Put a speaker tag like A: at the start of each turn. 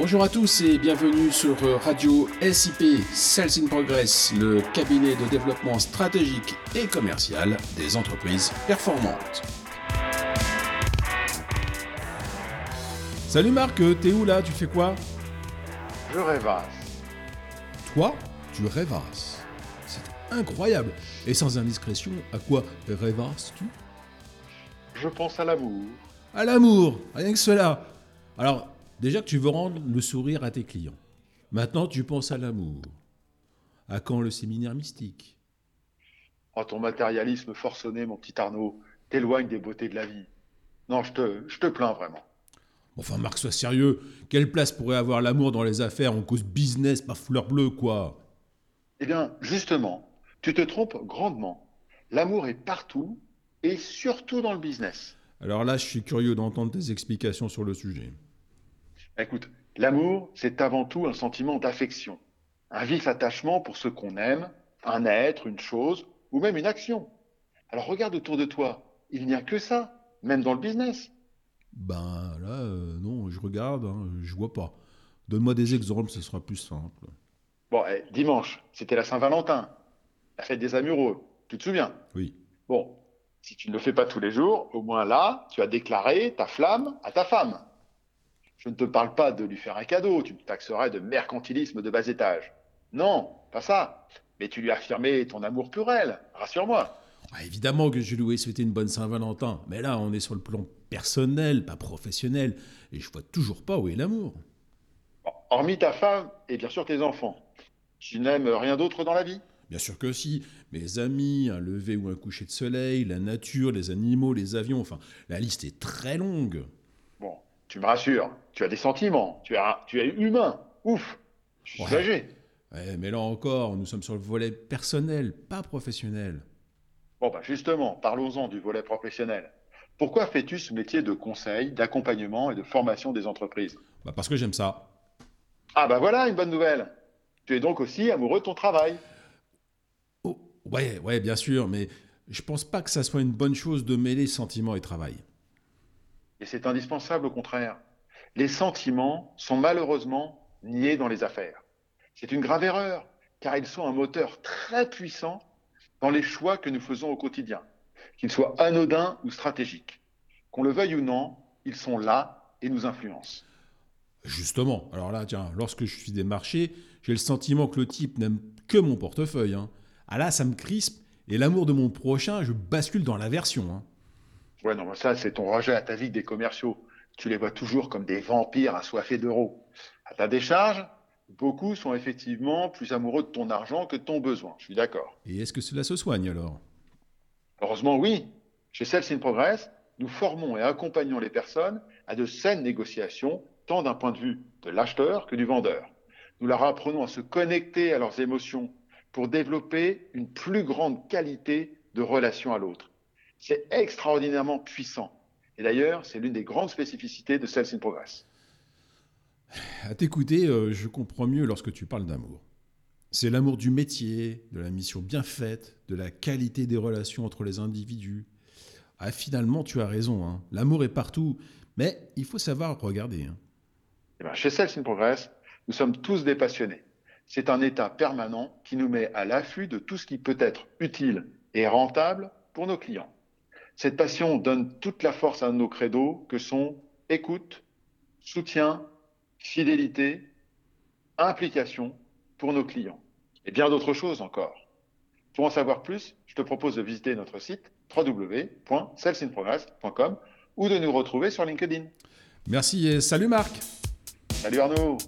A: Bonjour à tous et bienvenue sur Radio SIP Sales in Progress, le cabinet de développement stratégique et commercial des entreprises performantes. Salut Marc, t'es où là? Tu fais quoi?
B: Je rêvasse.
A: Toi, tu rêvasses. C'est incroyable. Et sans indiscrétion, à quoi rêvasses-tu?
B: Je pense à l'amour.
A: À l'amour, rien que cela. Alors, déjà que tu veux rendre le sourire à tes clients. Maintenant, tu penses à l'amour. À quand le séminaire mystique?
B: Oh, ton matérialisme forcené, mon petit Arnaud, t'éloigne des beautés de la vie. Non, je te, je te plains vraiment.
A: Enfin, Marc, sois sérieux. Quelle place pourrait avoir l'amour dans les affaires en cause business, pas fleur bleue, quoi?
B: Eh bien, justement, tu te trompes grandement. L'amour est partout et surtout dans le business.
A: Alors là, je suis curieux d'entendre tes explications sur le sujet.
B: Écoute, l'amour, c'est avant tout un sentiment d'affection, un vif attachement pour ce qu'on aime, un être, une chose ou même une action. Alors regarde autour de toi, il n'y a que ça, même dans le business.
A: Ben là, euh, non, je regarde, hein, je vois pas. Donne-moi des exemples, ce sera plus simple.
B: Bon, eh, dimanche, c'était la Saint-Valentin, la fête des amoureux, tu te souviens?
A: Oui.
B: Bon, si tu ne le fais pas tous les jours, au moins là, tu as déclaré ta flamme à ta femme. Je ne te parle pas de lui faire un cadeau, tu me taxerais de mercantilisme de bas étage. Non, pas ça. Mais tu lui as affirmé ton amour pour elle, rassure-moi.
A: Ah, évidemment que je lui ai souhaité une bonne Saint-Valentin, mais là, on est sur le plan personnel, pas professionnel, et je vois toujours pas où est l'amour.
B: Bon, hormis ta femme et bien sûr tes enfants, tu n'aimes rien d'autre dans la vie?
A: Bien sûr que si, mes amis, un lever ou un coucher de soleil, la nature, les animaux, les avions, enfin, la liste est très longue.
B: Bon, tu me rassures, tu as des sentiments, tu, as, tu es humain, ouf, je suis
A: Ouais.
B: soulagé.
A: Ouais, mais là encore, nous sommes sur le volet personnel, pas professionnel.
B: Bon, bah justement, parlons-en du volet professionnel. Pourquoi fais-tu ce métier de conseil, d'accompagnement et de formation des entreprises?
A: Bah parce que j'aime ça.
B: Ah bah voilà une bonne nouvelle. Tu es donc aussi amoureux de ton travail.
A: Oh, ouais, ouais, bien sûr, mais je pense pas que ça soit une bonne chose de mêler sentiments et travail.
B: Et c'est indispensable au contraire. Les sentiments sont malheureusement niés dans les affaires. C'est une grave erreur, car ils sont un moteur très puissant dans les choix que nous faisons au quotidien, qu'ils soient anodins ou stratégiques. Qu'on le veuille ou non, ils sont là et nous influencent.
A: Justement, alors là, tiens, lorsque je suis démarché, j'ai le sentiment que le type n'aime que mon portefeuille. hein. Ah là, ça me crispe, et l'amour de mon prochain, je bascule dans l'aversion. hein.
B: Ouais, non, ça, c'est ton rejet atavique des commerciaux. Tu les vois toujours comme des vampires assoiffés d'euros. À ta décharge, beaucoup sont effectivement plus amoureux de ton argent que de ton besoin. Je suis d'accord.
A: Et est-ce que cela se soigne alors?
B: Heureusement, oui. Chez Sales in Progress, nous formons et accompagnons les personnes à de saines négociations, tant d'un point de vue de l'acheteur que du vendeur. Nous leur apprenons à se connecter à leurs émotions pour développer une plus grande qualité de relation à l'autre. C'est extraordinairement puissant. Et d'ailleurs, c'est l'une des grandes spécificités de Sales in Progress.
A: À t'écouter, euh, je comprends mieux lorsque tu parles d'amour. C'est l'amour du métier, de la mission bien faite, de la qualité des relations entre les individus. Ah, finalement, tu as raison, hein. l'amour est partout, mais il faut savoir regarder. hein.
B: Eh ben, chez Sales in Progress, nous sommes tous des passionnés. C'est un état permanent qui nous met à l'affût de tout ce qui peut être utile et rentable pour nos clients. Cette passion donne toute la force à nos credos que sont écoute, soutien, fidélité, implication pour nos clients et bien d'autres choses encore. Pour en savoir plus, je te propose de visiter notre site www.salesinprogress.com ou de nous retrouver sur LinkedIn.
A: Merci et salut Marc
B: Salut Arnaud